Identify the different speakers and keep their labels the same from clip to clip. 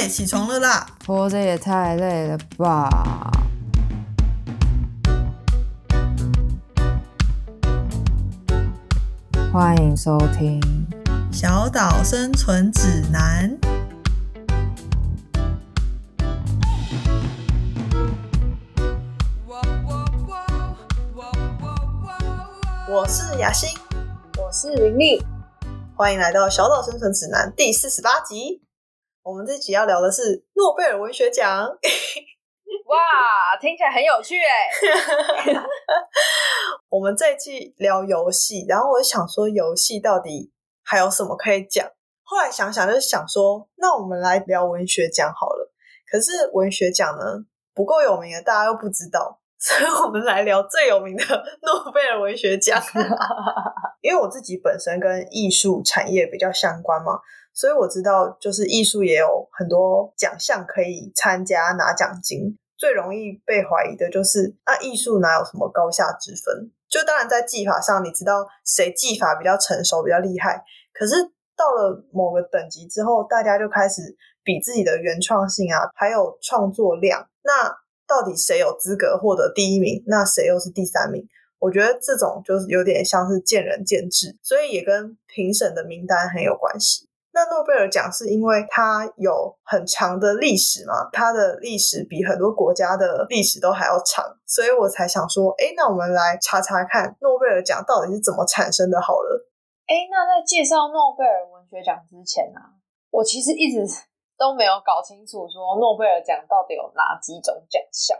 Speaker 1: 哎，起床了啦！
Speaker 2: 活着也太累了吧！欢迎收听《
Speaker 1: 小岛生存指南》。我是雅欣，
Speaker 3: 我是玲玲，
Speaker 1: 欢迎来到《小岛生存指南》第四十八集。我们这集要聊的是诺贝尔文学奖。
Speaker 3: 哇，听起来很有趣哎！
Speaker 1: 我们这一季聊游戏，然后我就想说，游戏到底还有什么可以讲？后来想想，就是想说，那我们来聊文学奖好了。可是文学奖呢，不够有名的，大家又不知道，所以我们来聊最有名的诺贝尔文学奖。因为我自己本身跟艺术产业比较相关嘛。所以我知道，就是艺术也有很多奖项可以参加拿奖金。最容易被怀疑的就是，那艺术哪有什么高下之分？就当然在技法上，你知道谁技法比较成熟、比较厉害。可是到了某个等级之后，大家就开始比自己的原创性啊，还有创作量。那到底谁有资格获得第一名？那谁又是第三名？我觉得这种就是有点像是见仁见智，所以也跟评审的名单很有关系。那诺贝尔奖是因为它有很长的历史嘛，它的历史比很多国家的历史都还要长，所以我才想说，哎，那我们来查查看诺贝尔奖到底是怎么产生的。好了，
Speaker 3: 哎，那在介绍诺贝尔文学奖之前呢，我其实一直都没有搞清楚说诺贝尔奖到底有哪几种奖项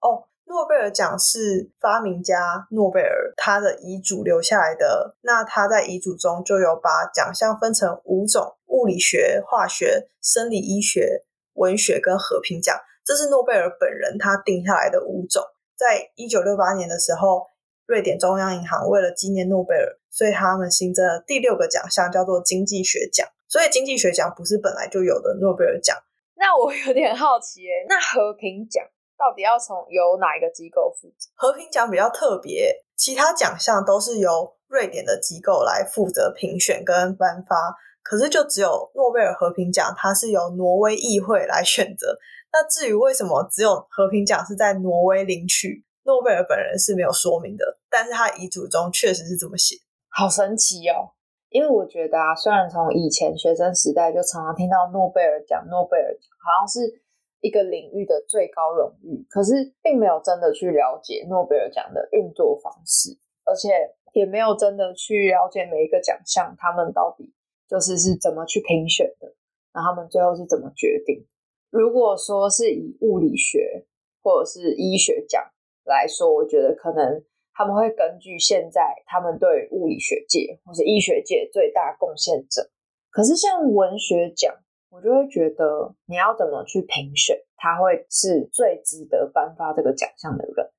Speaker 1: 哦。诺贝尔奖是发明家诺贝尔他的遗嘱留下来的。那他在遗嘱中就有把奖项分成五种：物理学、化学、生理医学、文学跟和平奖。这是诺贝尔本人他定下来的五种。在一九六八年的时候，瑞典中央银行为了纪念诺贝尔，所以他们新增了第六个奖项，叫做经济学奖。所以经济学奖不是本来就有的诺贝尔奖。
Speaker 3: 那我有点好奇，哎，那和平奖？到底要从由哪一个机构负责？
Speaker 1: 和平奖比较特别，其他奖项都是由瑞典的机构来负责评选跟颁发，可是就只有诺贝尔和平奖，它是由挪威议会来选择。那至于为什么只有和平奖是在挪威领取，诺贝尔本人是没有说明的，但是他遗嘱中确实是这么写，
Speaker 3: 好神奇哦！因为我觉得啊，虽然从以前学生时代就常常听到诺贝尔奖，诺贝尔奖好像是。一个领域的最高荣誉，可是并没有真的去了解诺贝尔奖的运作方式，而且也没有真的去了解每一个奖项他们到底就是是怎么去评选的，那他们最后是怎么决定？如果说是以物理学或者是医学奖来说，我觉得可能他们会根据现在他们对物理学界或者医学界最大贡献者，可是像文学奖。我就会觉得，你要怎么去评选，他会是最值得颁发这个奖项的人。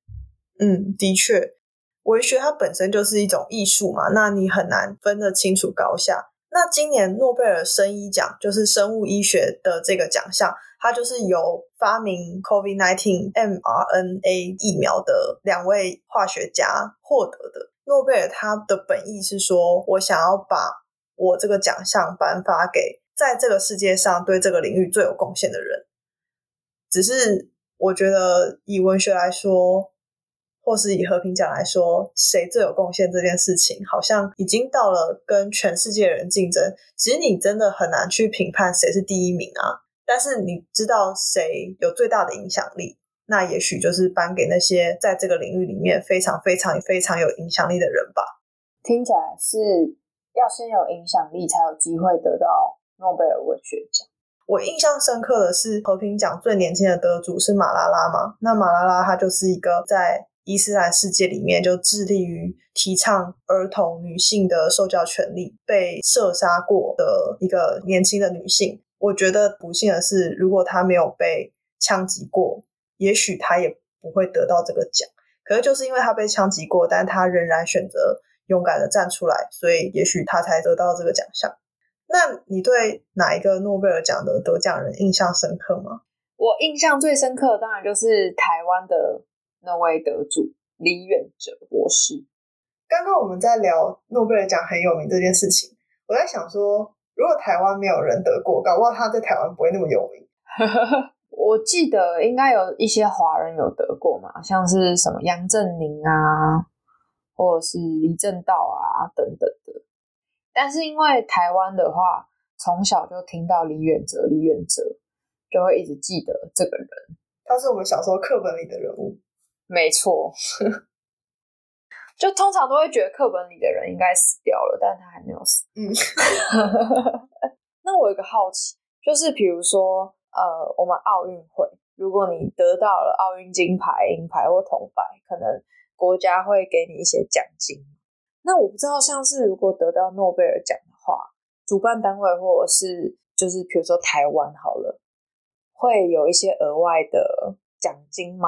Speaker 1: 嗯，的确，文学它本身就是一种艺术嘛，那你很难分得清楚高下。那今年诺贝尔生医奖就是生物医学的这个奖项，它就是由发明 COVID-19 mRNA 疫苗的两位化学家获得的。诺贝尔他的本意是说，我想要把我这个奖项颁发给。在这个世界上，对这个领域最有贡献的人，只是我觉得以文学来说，或是以和平奖来说，谁最有贡献这件事情，好像已经到了跟全世界人竞争。其实你真的很难去评判谁是第一名啊。但是你知道谁有最大的影响力，那也许就是颁给那些在这个领域里面非常非常非常有影响力的人吧。
Speaker 3: 听起来是要先有影响力，才有机会得到。诺贝尔文学奖，
Speaker 1: 我印象深刻的是和平奖最年轻的得主是马拉拉嘛？那马拉拉她就是一个在伊斯兰世界里面就致力于提倡儿童女性的受教权利，被射杀过的一个年轻的女性。我觉得不幸的是，如果她没有被枪击过，也许她也不会得到这个奖。可是就是因为她被枪击过，但她仍然选择勇敢的站出来，所以也许她才得到这个奖项。那你对哪一个诺贝尔奖的得奖人印象深刻吗？
Speaker 3: 我印象最深刻，当然就是台湾的那位得主李远哲博士。
Speaker 1: 刚刚我们在聊诺贝尔奖很有名这件事情，我在想说，如果台湾没有人得过，搞不好他在台湾不会那么有名。
Speaker 3: 我记得应该有一些华人有得过嘛，像是什么杨振宁啊，或者是李政道啊等等的。但是因为台湾的话，从小就听到李远哲，李远哲就会一直记得这个人。
Speaker 1: 他是我们小时候课本里的人物。
Speaker 3: 没错，就通常都会觉得课本里的人应该死掉了，但他还没有死。
Speaker 1: 嗯，
Speaker 3: 那我有个好奇，就是比如说，呃，我们奥运会，如果你得到了奥运金牌、银牌或铜牌，可能国家会给你一些奖金。那我不知道，像是如果得到诺贝尔奖的话，主办单位或者是就是比如说台湾好了，会有一些额外的奖金吗？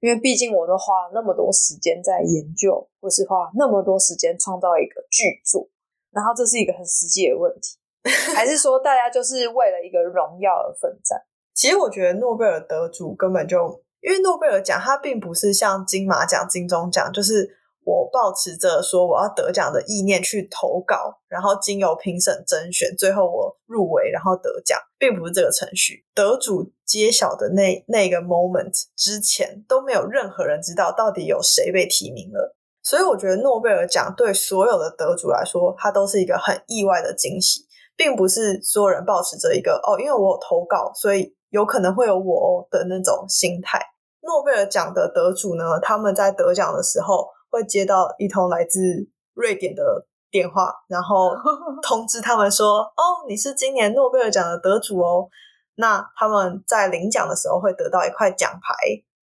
Speaker 3: 因为毕竟我都花了那么多时间在研究，或是花那么多时间创造一个巨作，然后这是一个很实际的问题，还是说大家就是为了一个荣耀而奋战？
Speaker 1: 其实我觉得诺贝尔得主根本就，因为诺贝尔奖它并不是像金马奖、金钟奖，就是我抱持着说我要得奖的意念去投稿，然后经由评审甄选，最后我入围，然后得奖，并不是这个程序。得主揭晓的那那个 moment 之前，都没有任何人知道到底有谁被提名了。所以我觉得诺贝尔奖对所有的得主来说，它都是一个很意外的惊喜，并不是所有人抱持着一个哦，因为我有投稿，所以有可能会有我哦的那种心态。诺贝尔奖的得主呢，他们在得奖的时候会接到一通来自瑞典的电话，然后 通知他们说：“哦，你是今年诺贝尔奖的得主哦。”那他们在领奖的时候会得到一块奖牌，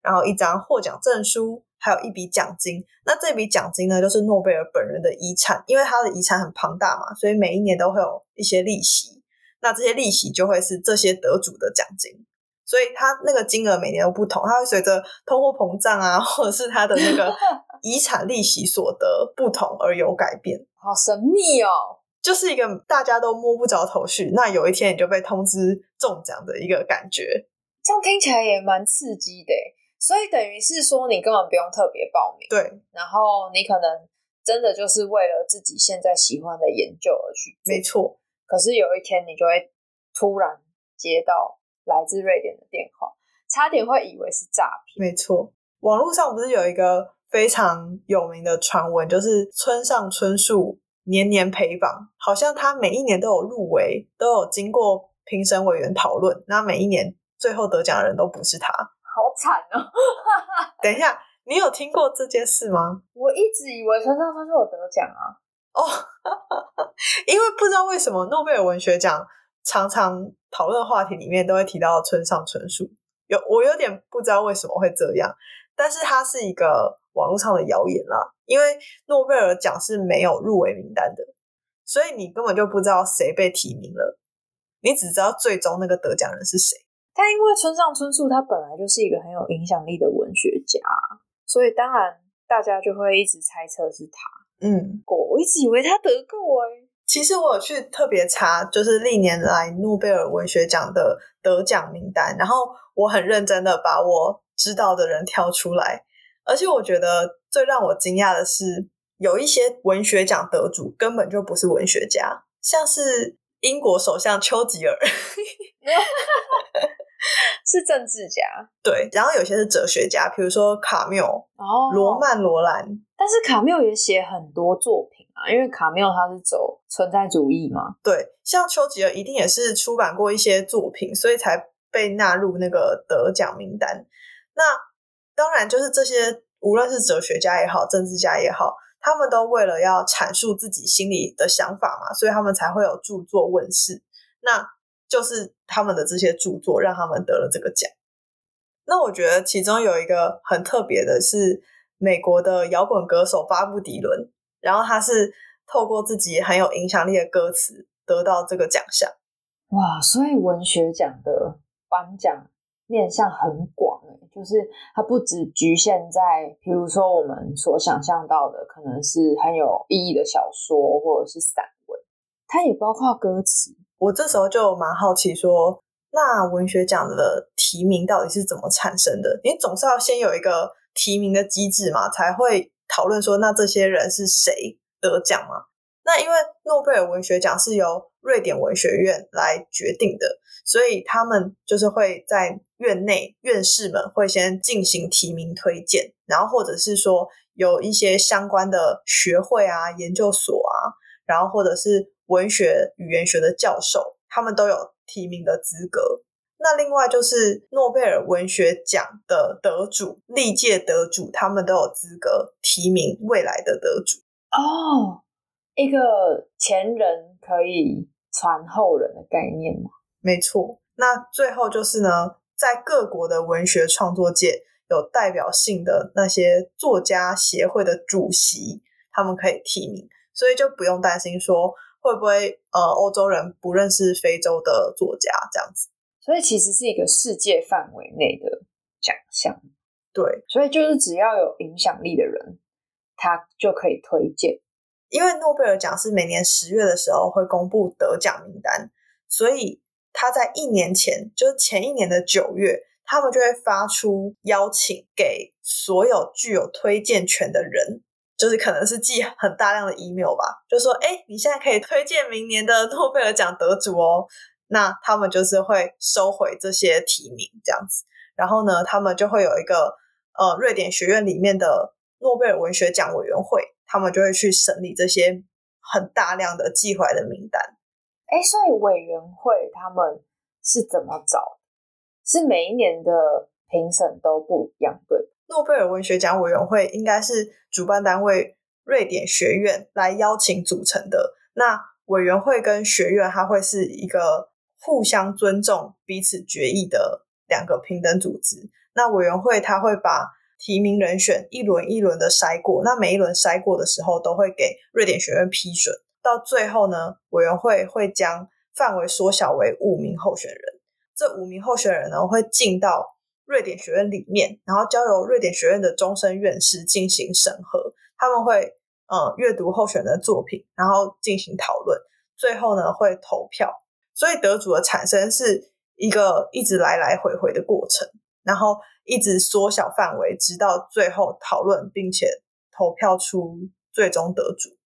Speaker 1: 然后一张获奖证书，还有一笔奖金。那这笔奖金呢，就是诺贝尔本人的遗产，因为他的遗产很庞大嘛，所以每一年都会有一些利息。那这些利息就会是这些得主的奖金，所以他那个金额每年都不同，它会随着通货膨胀啊，或者是他的那个 遗产利息所得不同而有改变。
Speaker 3: 好神秘哦！
Speaker 1: 就是一个大家都摸不着头绪，那有一天你就被通知中奖的一个感觉，
Speaker 3: 这样听起来也蛮刺激的。所以等于是说，你根本不用特别报名，
Speaker 1: 对，
Speaker 3: 然后你可能真的就是为了自己现在喜欢的研究而去，
Speaker 1: 没错。
Speaker 3: 可是有一天你就会突然接到来自瑞典的电话，差点会以为是诈骗。
Speaker 1: 没错，网络上不是有一个非常有名的传闻，就是村上春树。年年陪榜，好像他每一年都有入围，都有经过评审委员讨论。那每一年最后得奖的人都不是他，
Speaker 3: 好惨哦！
Speaker 1: 等一下，你有听过这件事吗？
Speaker 3: 我一直以为村上春树有得奖啊。
Speaker 1: 哦，因为不知道为什么诺贝尔文学奖常常讨论话题里面都会提到村上春树，有我有点不知道为什么会这样，但是他是一个。网络上的谣言啦，因为诺贝尔奖是没有入围名单的，所以你根本就不知道谁被提名了，你只知道最终那个得奖人是谁。
Speaker 3: 但因为村上春树他本来就是一个很有影响力的文学家，所以当然大家就会一直猜测是他。
Speaker 1: 嗯，
Speaker 3: 我一直以为他得过哎，
Speaker 1: 其实我有去特别查，就是历年来诺贝尔文学奖的得奖名单，然后我很认真的把我知道的人挑出来。而且我觉得最让我惊讶的是，有一些文学奖得主根本就不是文学家，像是英国首相丘吉尔，
Speaker 3: 是政治家。
Speaker 1: 对，然后有些是哲学家，比如说卡缪、
Speaker 3: 哦，
Speaker 1: 罗曼罗兰。
Speaker 3: 但是卡缪也写很多作品啊，因为卡缪他是走存在主义嘛。
Speaker 1: 对，像丘吉尔一定也是出版过一些作品，所以才被纳入那个得奖名单。那。当然，就是这些，无论是哲学家也好，政治家也好，他们都为了要阐述自己心里的想法嘛，所以他们才会有著作问世。那就是他们的这些著作让他们得了这个奖。那我觉得其中有一个很特别的是，美国的摇滚歌手巴布迪伦，然后他是透过自己很有影响力的歌词得到这个奖项。
Speaker 3: 哇，所以文学奖的颁奖面向很广。就是它不只局限在，比如说我们所想象到的，可能是很有意义的小说或者是散文，它也包括歌词。
Speaker 1: 我这时候就蛮好奇，说那文学奖的提名到底是怎么产生的？你总是要先有一个提名的机制嘛，才会讨论说那这些人是谁得奖嘛？那因为诺贝尔文学奖是由瑞典文学院来决定的，所以他们就是会在院内院士们会先进行提名推荐，然后或者是说有一些相关的学会啊、研究所啊，然后或者是文学语言学的教授，他们都有提名的资格。那另外就是诺贝尔文学奖的得主，历届得主，他们都有资格提名未来的得主。
Speaker 3: 哦，一个前人可以传后人的概念吗？
Speaker 1: 没错。那最后就是呢，在各国的文学创作界有代表性的那些作家协会的主席，他们可以提名，所以就不用担心说会不会呃欧洲人不认识非洲的作家这样子。
Speaker 3: 所以其实是一个世界范围内的奖项，
Speaker 1: 对，
Speaker 3: 所以就是只要有影响力的人，他就可以推荐。
Speaker 1: 因为诺贝尔奖是每年十月的时候会公布得奖名单，所以他在一年前，就是前一年的九月，他们就会发出邀请给所有具有推荐权的人，就是可能是寄很大量的 email 吧，就说：“哎，你现在可以推荐明年的诺贝尔奖得主哦。”那他们就是会收回这些提名，这样子。然后呢，他们就会有一个呃，瑞典学院里面的诺贝尔文学奖委员会，他们就会去审理这些很大量的寄回来的名单。
Speaker 3: 哎，所以委员会他们是怎么找？是每一年的评审都不一样，对？
Speaker 1: 诺贝尔文学奖委员会应该是主办单位瑞典学院来邀请组成的。那委员会跟学院，它会是一个。互相尊重、彼此决议的两个平等组织。那委员会他会把提名人选一轮一轮的筛过，那每一轮筛过的时候都会给瑞典学院批准。到最后呢，委员会会将范围缩小为五名候选人。这五名候选人呢会进到瑞典学院里面，然后交由瑞典学院的终身院士进行审核。他们会呃阅读候选人的作品，然后进行讨论，最后呢会投票。所以得主的产生是一个一直来来回回的过程，然后一直缩小范围，直到最后讨论并且投票出最终得主。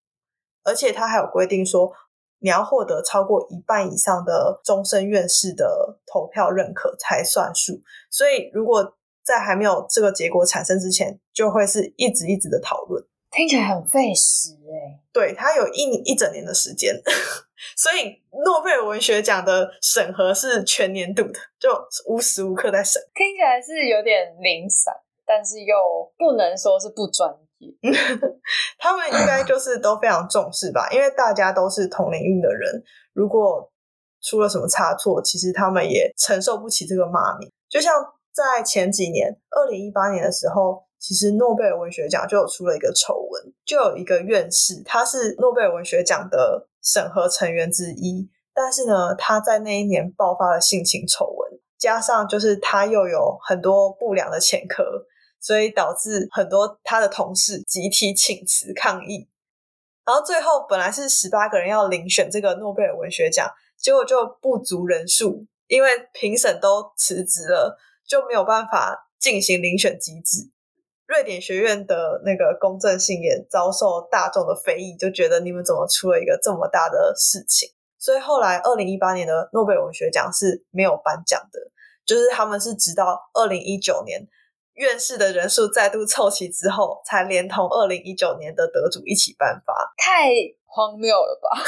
Speaker 1: 而且他还有规定说，你要获得超过一半以上的终身院士的投票认可才算数。所以如果在还没有这个结果产生之前，就会是一直一直的讨论。
Speaker 3: 听起来很费时哎，
Speaker 1: 对他有一一整年的时间，所以诺贝尔文学奖的审核是全年度的，就无时无刻在审。
Speaker 3: 听起来是有点零散，但是又不能说是不专业。
Speaker 1: 他们应该就是都非常重视吧，因为大家都是同领域的人，如果出了什么差错，其实他们也承受不起这个骂名。就像在前几年，二零一八年的时候。其实诺贝尔文学奖就有出了一个丑闻，就有一个院士，他是诺贝尔文学奖的审核成员之一，但是呢，他在那一年爆发了性情丑闻，加上就是他又有很多不良的前科，所以导致很多他的同事集体请辞抗议，然后最后本来是十八个人要遴选这个诺贝尔文学奖，结果就不足人数，因为评审都辞职了，就没有办法进行遴选机制。瑞典学院的那个公正性也遭受大众的非议，就觉得你们怎么出了一个这么大的事情？所以后来二零一八年的诺贝尔文学奖是没有颁奖的，就是他们是直到二零一九年院士的人数再度凑齐之后，才连同二零一九年的得主一起颁发。
Speaker 3: 太荒谬了吧？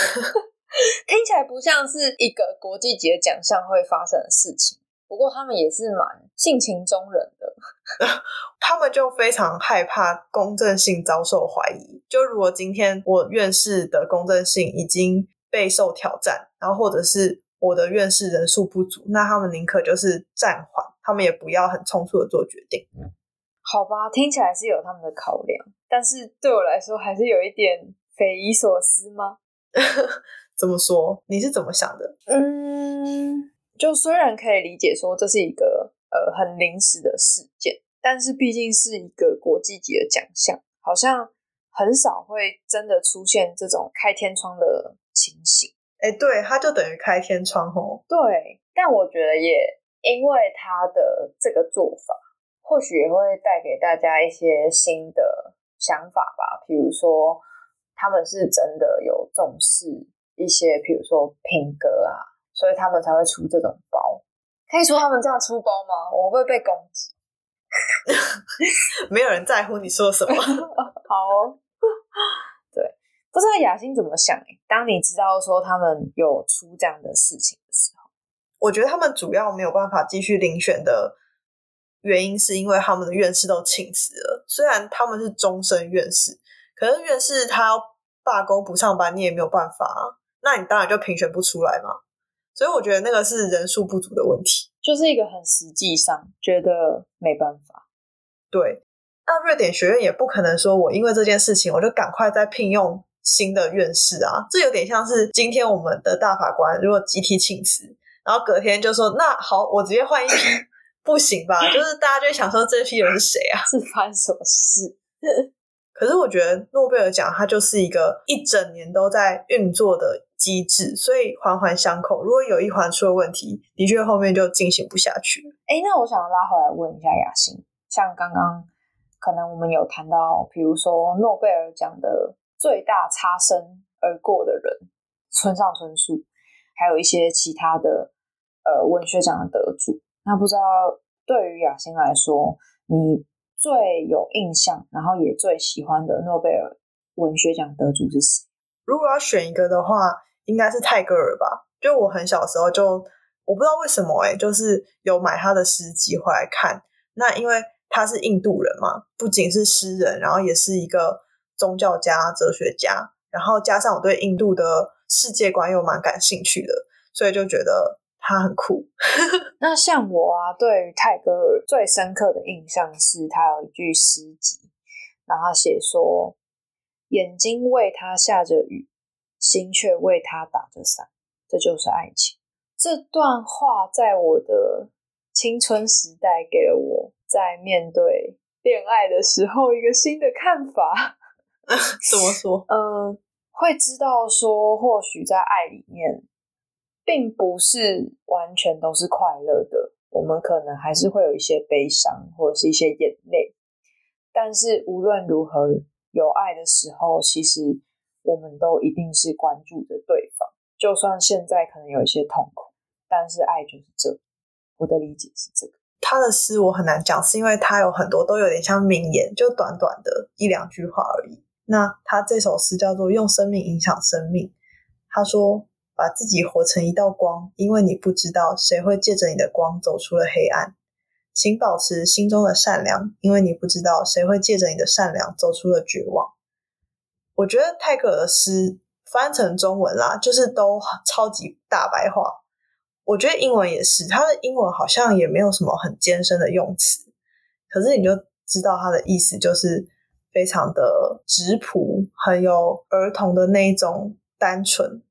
Speaker 3: 听起来不像是一个国际级的奖项会发生的事情。不过他们也是蛮性情中人的，
Speaker 1: 他们就非常害怕公正性遭受怀疑。就如果今天我院士的公正性已经备受挑战，然后或者是我的院士人数不足，那他们宁可就是暂缓，他们也不要很匆促的做决定。
Speaker 3: 好吧，听起来是有他们的考量，但是对我来说还是有一点匪夷所思吗？
Speaker 1: 怎么说？你是怎么想的？
Speaker 3: 嗯。就虽然可以理解说这是一个呃很临时的事件，但是毕竟是一个国际级的奖项，好像很少会真的出现这种开天窗的情形。
Speaker 1: 哎，对，它就等于开天窗哦。
Speaker 3: 对，但我觉得也因为他的这个做法，或许也会带给大家一些新的想法吧。比如说，他们是真的有重视一些，比如说品格啊，所以他们才会出这种包。可以说他们这样出包吗？我会被攻击。
Speaker 1: 没有人在乎你说什么。
Speaker 3: 好，对，不知道雅欣怎么想、欸？当你知道说他们有出这样的事情的时候，
Speaker 1: 我觉得他们主要没有办法继续遴选的原因，是因为他们的院士都请辞了。虽然他们是终身院士，可是院士他要罢工不上班，你也没有办法啊。那你当然就评选不出来嘛。所以我觉得那个是人数不足的问题。
Speaker 3: 就是一个很实际上觉得没办法。
Speaker 1: 对，那瑞典学院也不可能说我因为这件事情我就赶快再聘用新的院士啊。这有点像是今天我们的大法官如果集体请辞，然后隔天就说那好，我直接换一批，不行吧？就是大家就会想说这批人是谁啊？
Speaker 3: 是发生什么事？
Speaker 1: 可是我觉得诺贝尔奖它就是一个一整年都在运作的机制，所以环环相扣。如果有一环出了问题，的确后面就进行不下去。
Speaker 3: 哎，那我想拉回来问一下雅欣，像刚刚可能我们有谈到，比如说诺贝尔奖的最大差生而过的人村上春树，还有一些其他的呃文学奖的得主，那不知道对于雅欣来说，你最有印象，然后也最喜欢的诺贝尔文学奖得主是谁？
Speaker 1: 如果要选一个的话，应该是泰戈尔吧。就我很小的时候就，我不知道为什么哎、就是有买他的诗集回来看。那因为他是印度人嘛，不仅是诗人，然后也是一个宗教家、哲学家，然后加上我对印度的世界观又蛮感兴趣的，所以就觉得他很酷。
Speaker 3: 那像我啊，对于泰戈尔最深刻的印象是他有一句诗集，然后他写说：“眼睛为他下着雨，心却为他打着伞，这就是爱情。”这段话在我的青春时代给了我在面对恋爱的时候一个新的看法。
Speaker 1: 怎么说？
Speaker 3: 呃，会知道说，或许在爱里面，并不是完全都是快乐的，我们可能还是会有一些悲伤或者是一些眼泪。但是无论如何，有爱的时候，其实我们都一定是关注着对方，就算现在可能有一些痛苦，但是爱就是这。我的理解是这个。
Speaker 1: 他的诗我很难讲，是因为他有很多都有点像名言，就短短的一两句话而已。那他这首诗叫做《用生命影响生命》。他说：“把自己活成一道光，因为你不知道谁会借着你的光走出了黑暗。请保持心中的善良，因为你不知道谁会借着你的善良走出了绝望。”我觉得泰戈尔的诗翻成中文啦，就是都超级大白话。我觉得英文也是，他的英文好像也没有什么很艰深的用词，可是你就知道他的意思就是非常的质朴，很有儿童的那一种单纯。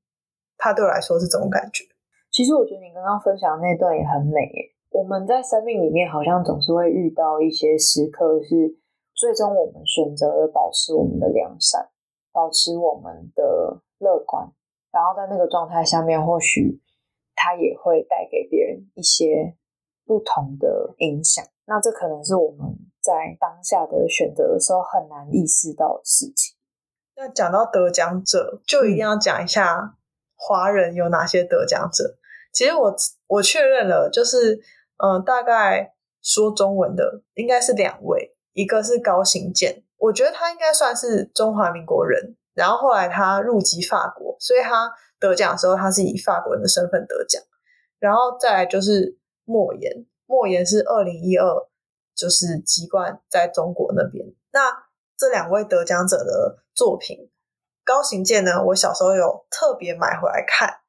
Speaker 1: 他对我来说是这种感觉。
Speaker 3: 其实我觉得你刚刚分享那段也很美耶。我们在生命里面好像总是会遇到一些时刻，是最终我们选择了保持我们的良善，保持我们的乐观，然后在那个状态下面，或许它也会带给别人一些不同的影响。那这可能是我们在当下的选择的时候很难意识到的事情。
Speaker 1: 那讲到得奖者，就一定要讲一下华人有哪些得奖者。其实我我确认了，就是嗯、呃大概说中文的应该是两位，一个是高行健，我觉得他应该算是中华民国人，然后后来他入籍法国，所以他得奖的时候他是以法国人的身份得奖。然后再来就是莫言，莫言是二零一二就是籍贯在中国那边。那这两位得奖者的作品，高行健呢，我小时候有特别买回来看，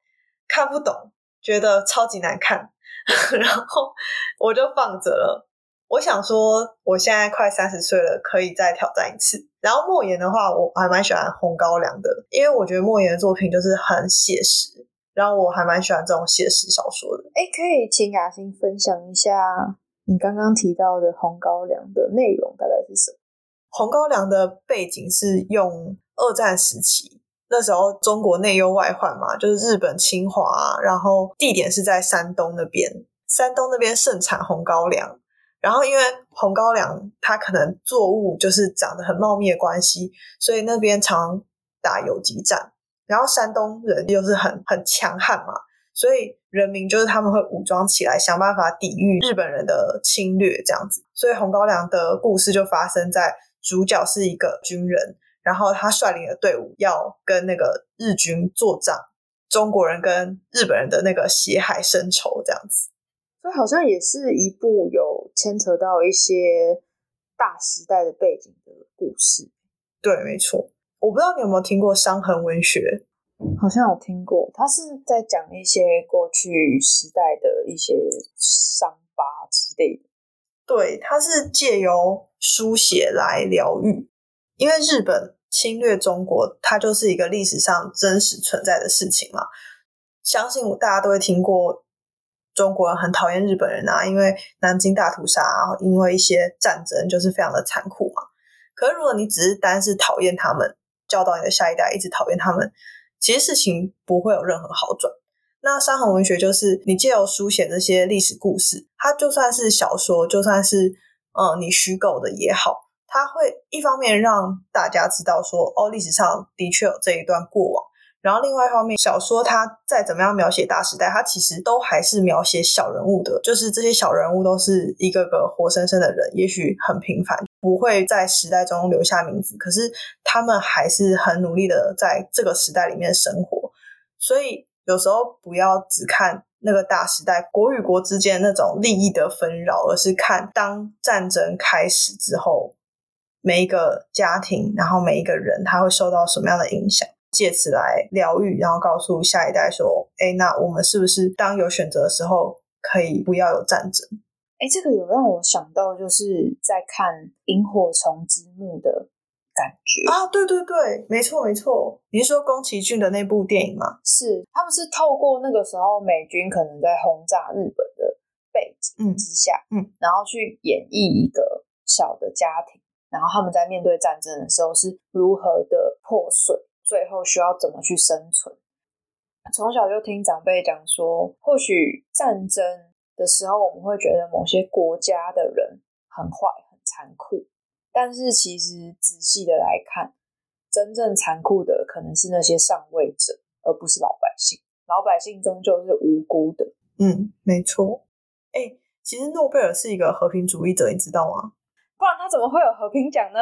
Speaker 1: 看不懂，觉得超级难看，然后我就放着了。我想说，我现在快三十岁了，可以再挑战一次。然后莫言的话，我还蛮喜欢《红高粱》的，因为我觉得莫言的作品就是很写实，然后我还蛮喜欢这种写实小说的。
Speaker 3: 哎，可以请雅欣分享一下你刚刚提到的《红高粱》的内容大概是什么？
Speaker 1: 红高粱的背景是用二战时期，那时候中国内忧外患嘛，就是日本侵华啊，然后地点是在山东那边，山东那边盛产红高粱。然后因为红高粱它可能作物就是长得很茂密的关系，所以那边常打游击战，然后山东人又是很很强悍嘛，所以人民就是他们会武装起来，想办法抵御日本人的侵略，这样子。所以红高粱的故事就发生在主角是一个军人，然后他率领的队伍要跟那个日军作战，中国人跟日本人的那个血海深仇这样子。
Speaker 3: 所以好像也是一部有牵扯到一些大时代的背景的故事。
Speaker 1: 对，没错。我不知道你有没有听过伤痕文学，
Speaker 3: 好像有听过，他是在讲一些过去时代的一些伤疤之类的。
Speaker 1: 对，它是借由书写来疗愈，因为日本侵略中国，它就是一个历史上真实存在的事情嘛。相信大家都会听过，中国人很讨厌日本人啊，因为南京大屠杀，因为一些战争就是非常的残酷嘛。可是如果你只是单是讨厌他们，教导你的下一代一直讨厌他们，其实事情不会有任何好转。那伤痕文学就是你借由书写这些历史故事，它就算是小说，就算是嗯你虚构的也好，它会一方面让大家知道说哦历史上的确有这一段过往，然后另外一方面小说它再怎么样描写大时代，它其实都还是描写小人物的，就是这些小人物都是一个个活生生的人，也许很平凡。不会在时代中留下名字，可是他们还是很努力的在这个时代里面生活。所以有时候不要只看那个大时代国与国之间那种利益的纷扰，而是看当战争开始之后，每一个家庭，然后每一个人他会受到什么样的影响，借此来疗愈，然后告诉下一代说：“哎，那我们是不是当有选择的时候，可以不要有战争？”
Speaker 3: 哎，这个有让我想到，就是在看《萤火虫之墓》的感觉
Speaker 1: 啊！对对对，没错没错。你是说宫崎骏的那部电影吗？
Speaker 3: 是，他们是透过那个时候美军可能在轰炸日本的背景之下，
Speaker 1: 嗯，
Speaker 3: 然后去演绎一个小的家庭，然后他们在面对战争的时候是如何的破碎，最后需要怎么去生存。从小就听长辈讲说，或许战争。的时候，我们会觉得某些国家的人很坏、很残酷，但是其实仔细的来看，真正残酷的可能是那些上位者，而不是老百姓。老百姓终究是无辜的。
Speaker 1: 嗯，没错。哎，其实诺贝尔是一个和平主义者，你知道吗？
Speaker 3: 不然他怎么会有和平奖呢？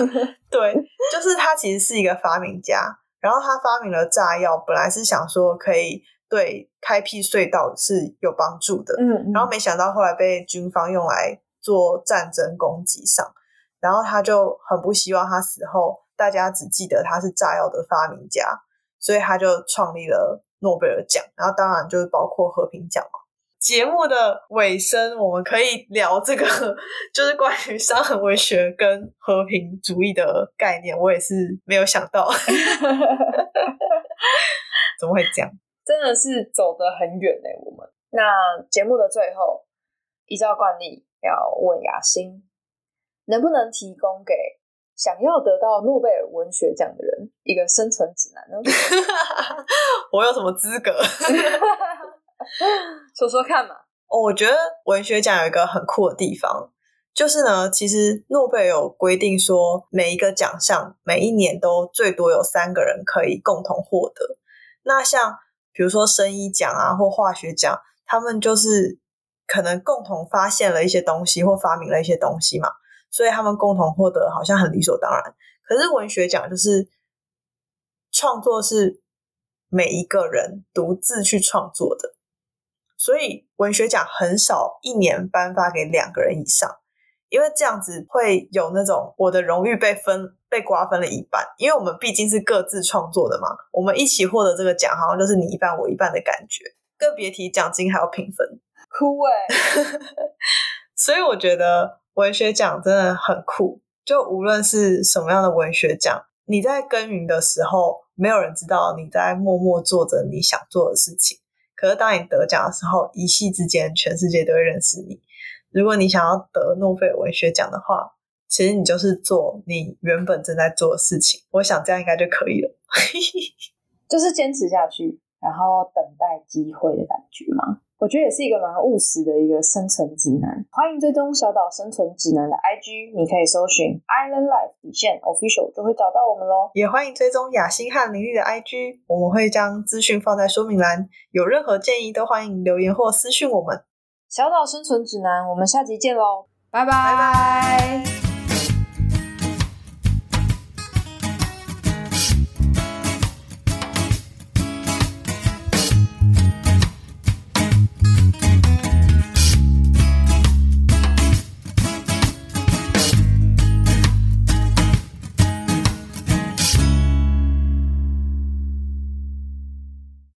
Speaker 1: 对，就是他其实是一个发明家，然后他发明了炸药，本来是想说可以。对，开辟隧道是有帮助的。
Speaker 3: 嗯，
Speaker 1: 然后没想到后来被军方用来做战争攻击上，然后他就很不希望他死后大家只记得他是炸药的发明家，所以他就创立了诺贝尔奖，然后当然就是包括和平奖嘛。节目的尾声，我们可以聊这个，就是关于伤痕文学跟和平主义的概念，我也是没有想到，怎么会这样？
Speaker 3: 真的是走得很远嘞，我们那节目的最后，依照惯例要问雅欣，能不能提供给想要得到诺贝尔文学奖的人一个生存指南呢？
Speaker 1: 我有什么资格？
Speaker 3: 说说看嘛。
Speaker 1: 哦，我觉得文学奖有一个很酷的地方，就是呢，其实诺贝尔有规定说，每一个奖项每一年都最多有三个人可以共同获得。那像比如说生医奖啊，或化学奖，他们就是可能共同发现了一些东西，或发明了一些东西嘛，所以他们共同获得好像很理所当然。可是文学奖就是创作是每一个人独自去创作的，所以文学奖很少一年颁发给两个人以上。因为这样子会有那种我的荣誉被分被瓜分了一半，因为我们毕竟是各自创作的嘛，我们一起获得这个奖，好像就是你一半我一半的感觉，更别提奖金还要平分，
Speaker 3: 酷哎！
Speaker 1: 所以我觉得文学奖真的很酷，就无论是什么样的文学奖，你在耕耘的时候，没有人知道你在默默做着你想做的事情，可是当你得奖的时候，一夕之间，全世界都会认识你。如果你想要得诺贝尔文学奖的话，其实你就是做你原本正在做的事情。我想这样应该就可以了，
Speaker 3: 就是坚持下去，然后等待机会的感觉吗？我觉得也是一个蛮务实的一个生存指南。欢迎追踪小岛生存指南的 IG，你可以搜寻 Island Life 底线 Official 就会找到我们喽。
Speaker 1: 也欢迎追踪雅欣和林丽的 IG，我们会将资讯放在说明栏。有任何建议都欢迎留言或私讯我们。
Speaker 3: 小岛生存指南，我们下集见喽，
Speaker 2: 拜拜。
Speaker 1: 拜拜。